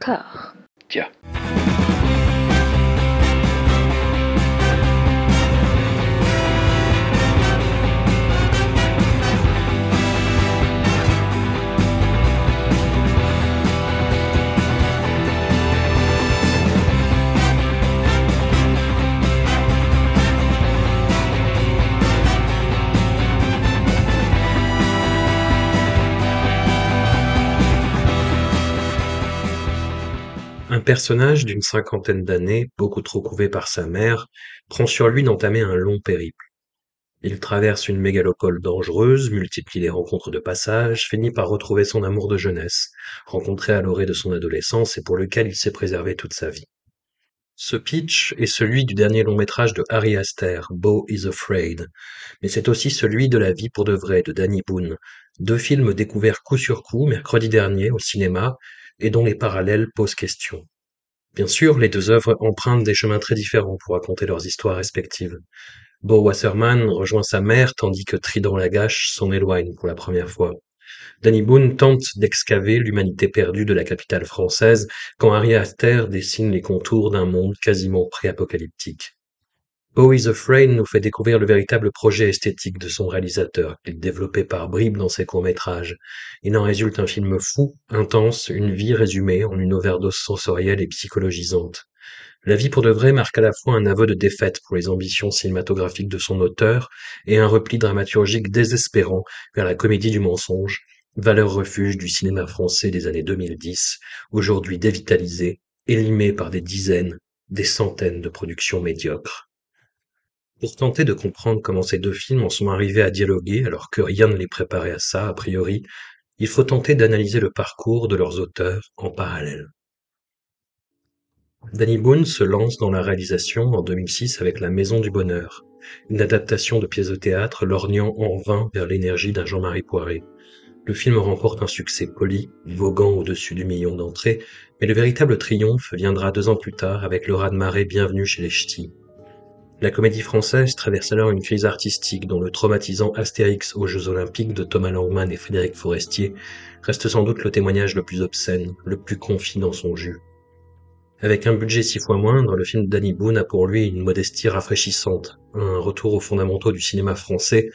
D'accord. Un personnage d'une cinquantaine d'années, beaucoup trop couvé par sa mère, prend sur lui d'entamer un long périple. Il traverse une mégalopole dangereuse, multiplie les rencontres de passage, finit par retrouver son amour de jeunesse, rencontré à l'orée de son adolescence et pour lequel il s'est préservé toute sa vie. Ce pitch est celui du dernier long métrage de Harry Aster, Beau is Afraid, mais c'est aussi celui de La vie pour de vrai de Danny Boone, deux films découverts coup sur coup mercredi dernier au cinéma et dont les parallèles posent question. Bien sûr, les deux œuvres empruntent des chemins très différents pour raconter leurs histoires respectives. Bo Wasserman rejoint sa mère tandis que Trident Lagache s'en éloigne pour la première fois. Danny Boone tente d'excaver l'humanité perdue de la capitale française quand Harry Aster dessine les contours d'un monde quasiment pré-apocalyptique. Bo is Afraid nous fait découvrir le véritable projet esthétique de son réalisateur, qu'il développait par bribes dans ses courts-métrages. Il en résulte un film fou, intense, une vie résumée en une overdose sensorielle et psychologisante. La vie pour de vrai marque à la fois un aveu de défaite pour les ambitions cinématographiques de son auteur et un repli dramaturgique désespérant vers la comédie du mensonge, valeur refuge du cinéma français des années 2010, aujourd'hui dévitalisé, élimé par des dizaines, des centaines de productions médiocres. Pour tenter de comprendre comment ces deux films en sont arrivés à dialoguer alors que rien ne les préparait à ça a priori, il faut tenter d'analyser le parcours de leurs auteurs en parallèle. Danny Boone se lance dans la réalisation en 2006 avec La Maison du Bonheur, une adaptation de pièce de théâtre lorgnant en vain vers l'énergie d'un Jean-Marie Poiré. Le film remporte un succès poli, voguant au-dessus du million d'entrées, mais le véritable triomphe viendra deux ans plus tard avec le raz-de-marée Bienvenue chez les Ch'tis, la comédie française traverse alors une crise artistique dont le traumatisant Astérix aux Jeux Olympiques de Thomas Langman et Frédéric Forestier reste sans doute le témoignage le plus obscène, le plus confi dans son jus. Avec un budget six fois moindre, le film Danny Boone a pour lui une modestie rafraîchissante, un retour aux fondamentaux du cinéma français,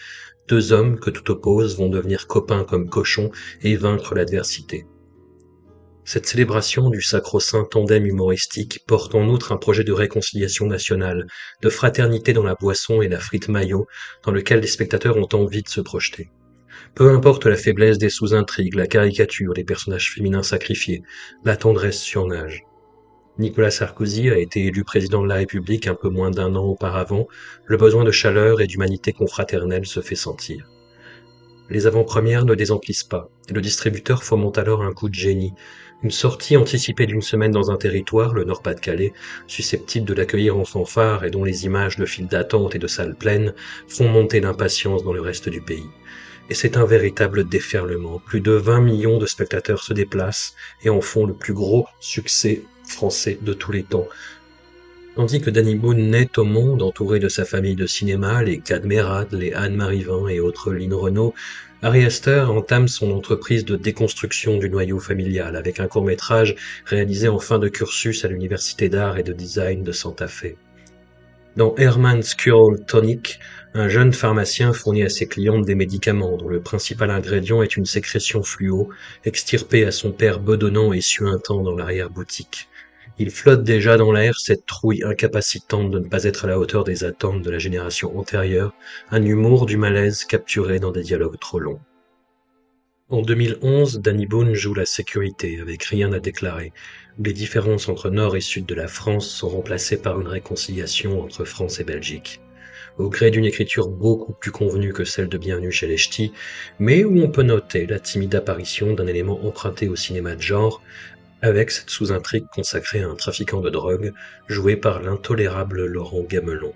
deux hommes que tout oppose vont devenir copains comme cochons et vaincre l'adversité. Cette célébration du sacro-saint tandem humoristique porte en outre un projet de réconciliation nationale, de fraternité dans la boisson et la frite maillot, dans lequel les spectateurs ont envie de se projeter. Peu importe la faiblesse des sous-intrigues, la caricature des personnages féminins sacrifiés, la tendresse surnage. Nicolas Sarkozy a été élu président de la République un peu moins d'un an auparavant, le besoin de chaleur et d'humanité confraternelle se fait sentir. Les avant-premières ne désemplissent pas, le distributeur fomente alors un coup de génie, une sortie anticipée d'une semaine dans un territoire, le Nord-Pas-de-Calais, susceptible de l'accueillir en fanfare et dont les images de files d'attente et de salles pleines font monter l'impatience dans le reste du pays. Et c'est un véritable déferlement. Plus de 20 millions de spectateurs se déplacent et en font le plus gros succès français de tous les temps. Tandis que Danny Boone naît au monde entouré de sa famille de cinéma, les Cadmerade, les Anne Marivin et autres Lynn Renault, Harry Astor entame son entreprise de déconstruction du noyau familial avec un court-métrage réalisé en fin de cursus à l'Université d'art et de design de Santa Fe. Dans Herman's Cure Tonic, un jeune pharmacien fournit à ses clientes des médicaments dont le principal ingrédient est une sécrétion fluo, extirpée à son père bedonnant et suintant dans l'arrière-boutique. Il flotte déjà dans l'air cette trouille incapacitante de ne pas être à la hauteur des attentes de la génération antérieure, un humour du malaise capturé dans des dialogues trop longs. En 2011, Danny Boone joue la sécurité avec rien à déclarer, les différences entre nord et sud de la France sont remplacées par une réconciliation entre France et Belgique. Au gré d'une écriture beaucoup plus convenue que celle de Bienvenue chez les mais où on peut noter la timide apparition d'un élément emprunté au cinéma de genre, avec cette sous-intrigue consacrée à un trafiquant de drogue joué par l'intolérable Laurent Gamelon.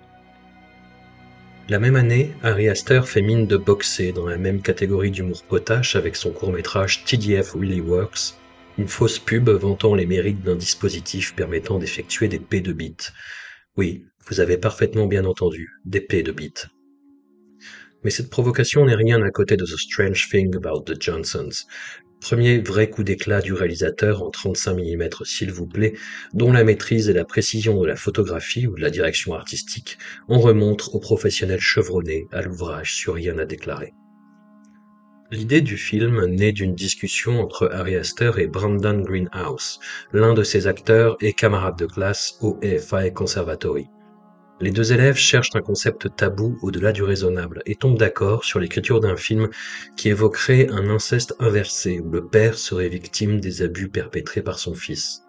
La même année, Harry Astor fait mine de boxer dans la même catégorie d'humour potache avec son court-métrage TDF Really Works, une fausse pub vantant les mérites d'un dispositif permettant d'effectuer des P de bits. Oui, vous avez parfaitement bien entendu, des P de bits. Mais cette provocation n'est rien à côté de The Strange Thing About the Johnsons, Premier vrai coup d'éclat du réalisateur en 35 mm s'il vous plaît, dont la maîtrise et la précision de la photographie ou de la direction artistique en remontrent aux professionnels chevronnés à l'ouvrage sur rien à déclarer. L'idée du film naît d'une discussion entre Harry Astor et Brandon Greenhouse, l'un de ses acteurs et camarade de classe au EFI Conservatory. Les deux élèves cherchent un concept tabou au-delà du raisonnable et tombent d'accord sur l'écriture d'un film qui évoquerait un inceste inversé où le père serait victime des abus perpétrés par son fils.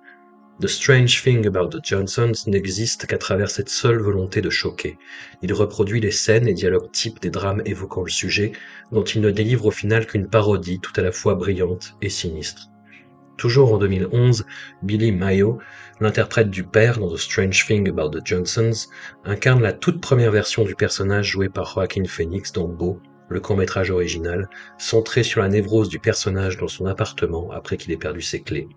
The Strange Thing About the Johnsons n'existe qu'à travers cette seule volonté de choquer. Il reproduit les scènes et dialogues types des drames évoquant le sujet, dont il ne délivre au final qu'une parodie tout à la fois brillante et sinistre. Toujours en 2011, Billy Mayo, l'interprète du père dans The Strange Thing About the Johnsons, incarne la toute première version du personnage joué par Joaquin Phoenix dans Beau, le court-métrage original, centré sur la névrose du personnage dans son appartement après qu'il ait perdu ses clés.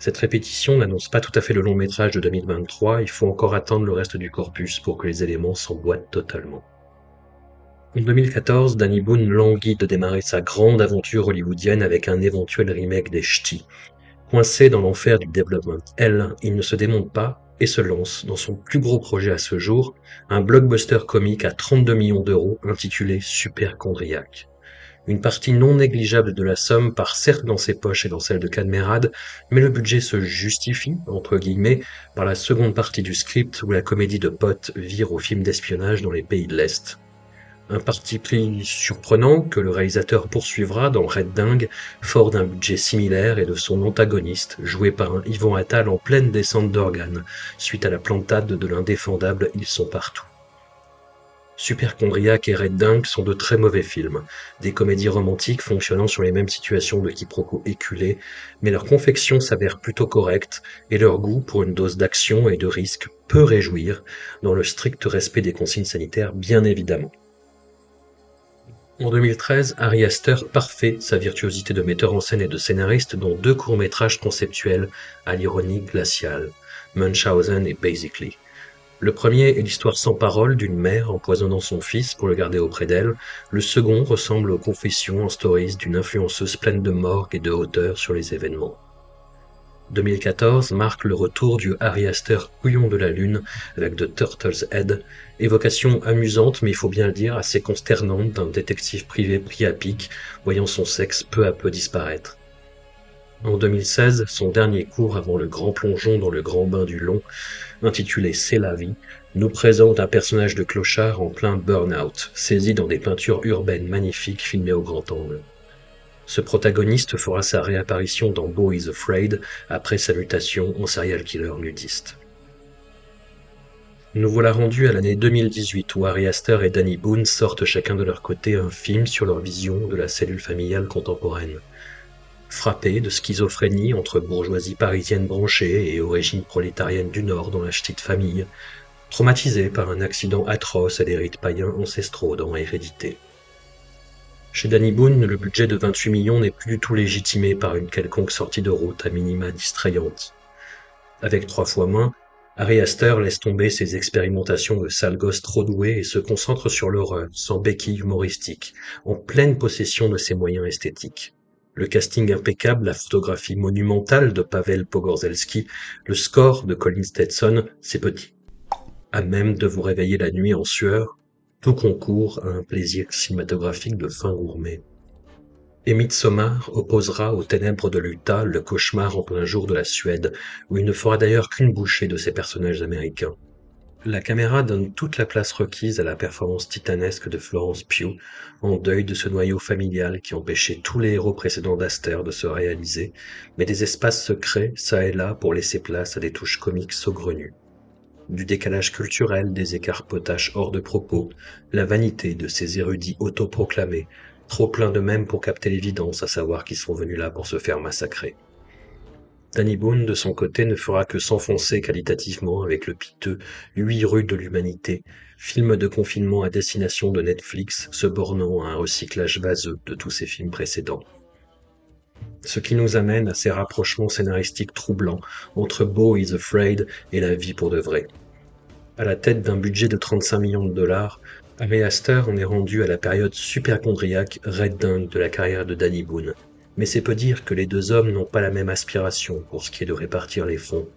Cette répétition n'annonce pas tout à fait le long métrage de 2023, il faut encore attendre le reste du corpus pour que les éléments s'emboîtent totalement. En 2014, Danny Boone languit de démarrer sa grande aventure hollywoodienne avec un éventuel remake des Ch'tis. Coincé dans l'enfer du développement L, il ne se démonte pas et se lance dans son plus gros projet à ce jour, un blockbuster comique à 32 millions d'euros intitulé Superchondriac. Une partie non négligeable de la somme part certes dans ses poches et dans celle de Cadmerade, mais le budget se justifie, entre guillemets, par la seconde partie du script où la comédie de potes vire au film d'espionnage dans les pays de l'Est. Un parti pris surprenant que le réalisateur poursuivra dans Red Dingue, fort d'un budget similaire et de son antagoniste, joué par un Yvon Attal en pleine descente d'organes, suite à la plantade de l'indéfendable Ils sont partout. Superchondriac et Red Dingue sont de très mauvais films, des comédies romantiques fonctionnant sur les mêmes situations de quiproquos éculés, mais leur confection s'avère plutôt correcte et leur goût pour une dose d'action et de risque peut réjouir, dans le strict respect des consignes sanitaires bien évidemment. En 2013, Ari Aster parfait sa virtuosité de metteur en scène et de scénariste dans deux courts-métrages conceptuels à l'ironie glaciale, Munchausen et Basically. Le premier est l'histoire sans parole d'une mère empoisonnant son fils pour le garder auprès d'elle. Le second ressemble aux confessions en stories d'une influenceuse pleine de morgue et de hauteur sur les événements. 2014 marque le retour du Harry Astor couillon de la lune avec The Turtle's Head, évocation amusante mais il faut bien le dire assez consternante d'un détective privé pris à pic, voyant son sexe peu à peu disparaître. En 2016, son dernier cours avant le grand plongeon dans le grand bain du long, intitulé C'est la vie, nous présente un personnage de clochard en plein burn-out, saisi dans des peintures urbaines magnifiques filmées au grand angle. Ce protagoniste fera sa réapparition dans Beau is Afraid après sa mutation en serial killer nudiste. Nous voilà rendus à l'année 2018 où Harry Astor et Danny Boone sortent chacun de leur côté un film sur leur vision de la cellule familiale contemporaine. Frappés de schizophrénie entre bourgeoisie parisienne branchée et origine prolétarienne du Nord dans la petite famille, traumatisés par un accident atroce à des rites païens ancestraux dans Hérédité. Chez Danny Boone, le budget de 28 millions n'est plus du tout légitimé par une quelconque sortie de route à minima distrayante. Avec trois fois moins, Harry Astor laisse tomber ses expérimentations de sale gosse trop doué et se concentre sur l'horreur, sans béquille humoristique, en pleine possession de ses moyens esthétiques. Le casting impeccable, la photographie monumentale de Pavel Pogorzelski, le score de Colin Stetson, c'est petit. À même de vous réveiller la nuit en sueur, tout concourt à un plaisir cinématographique de fin gourmet. Et Midsommar opposera aux ténèbres de l'Utah le cauchemar en plein jour de la Suède, où il ne fera d'ailleurs qu'une bouchée de ces personnages américains. La caméra donne toute la place requise à la performance titanesque de Florence Pugh, en deuil de ce noyau familial qui empêchait tous les héros précédents d'Aster de se réaliser, mais des espaces secrets ça et là pour laisser place à des touches comiques saugrenues du décalage culturel, des écarts potaches hors de propos, la vanité de ces érudits autoproclamés, trop pleins de même pour capter l'évidence, à savoir qu'ils sont venus là pour se faire massacrer. Danny Boone, de son côté, ne fera que s'enfoncer qualitativement avec le piteux Huit rues de l'humanité, film de confinement à destination de Netflix, se bornant à un recyclage vaseux de tous ses films précédents ce qui nous amène à ces rapprochements scénaristiques troublants entre Beau is Afraid et La vie pour de vrai. À la tête d'un budget de 35 millions de dollars, Harry Astor en est rendu à la période superchondriaque Red Dingue de la carrière de Danny Boone. Mais c'est peu dire que les deux hommes n'ont pas la même aspiration pour ce qui est de répartir les fonds.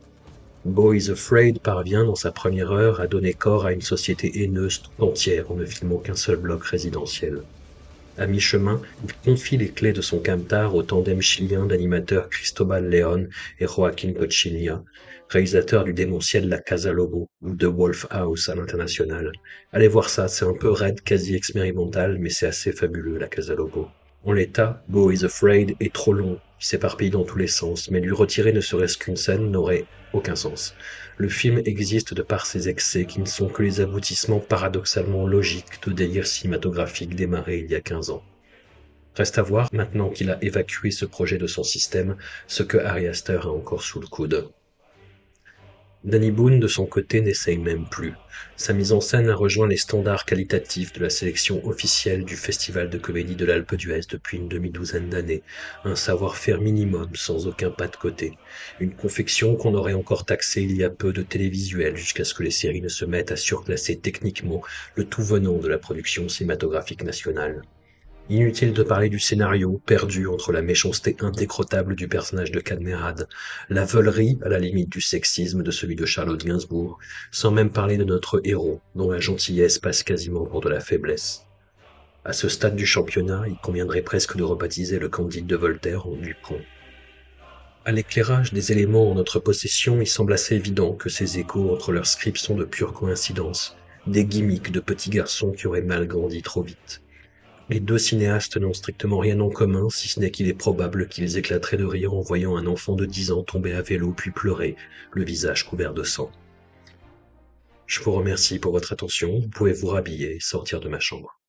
Beau is Afraid parvient dans sa première heure à donner corps à une société haineuse tout entière en ne filmant qu'un seul bloc résidentiel. À mi-chemin, il confie les clés de son camtar au tandem chilien d'animateurs Cristobal León et Joaquín Cochinilla, réalisateurs du démentiel La Casa Lobo ou The Wolf House à l'international. Allez voir ça, c'est un peu raide, quasi expérimental, mais c'est assez fabuleux, La Casa Lobo. En l'état, Beau is Afraid est trop long, il s'éparpille dans tous les sens, mais lui retirer ne serait-ce qu'une scène n'aurait aucun sens. Le film existe de par ses excès qui ne sont que les aboutissements paradoxalement logiques de délire cinématographique démarré il y a 15 ans. Reste à voir, maintenant qu'il a évacué ce projet de son système, ce que Harry Astor a encore sous le coude. Danny Boone, de son côté, n'essaye même plus. Sa mise en scène a rejoint les standards qualitatifs de la sélection officielle du Festival de comédie de l'Alpe d'Huez depuis une demi-douzaine d'années, un savoir-faire minimum sans aucun pas de côté, une confection qu'on aurait encore taxée il y a peu de télévisuel jusqu'à ce que les séries ne se mettent à surclasser techniquement le tout venant de la production cinématographique nationale. Inutile de parler du scénario, perdu entre la méchanceté indécrottable du personnage de Cadmerade, la veulerie à la limite du sexisme de celui de Charlotte Gainsbourg, sans même parler de notre héros, dont la gentillesse passe quasiment pour de la faiblesse. À ce stade du championnat, il conviendrait presque de rebaptiser le Candide de Voltaire en Dupont. À l'éclairage des éléments en notre possession, il semble assez évident que ces échos entre leurs scripts sont de pure coïncidence, des gimmicks de petits garçons qui auraient mal grandi trop vite. Les deux cinéastes n'ont strictement rien en commun, si ce n'est qu'il est probable qu'ils éclateraient de rire en voyant un enfant de dix ans tomber à vélo puis pleurer, le visage couvert de sang. Je vous remercie pour votre attention, vous pouvez vous rhabiller et sortir de ma chambre.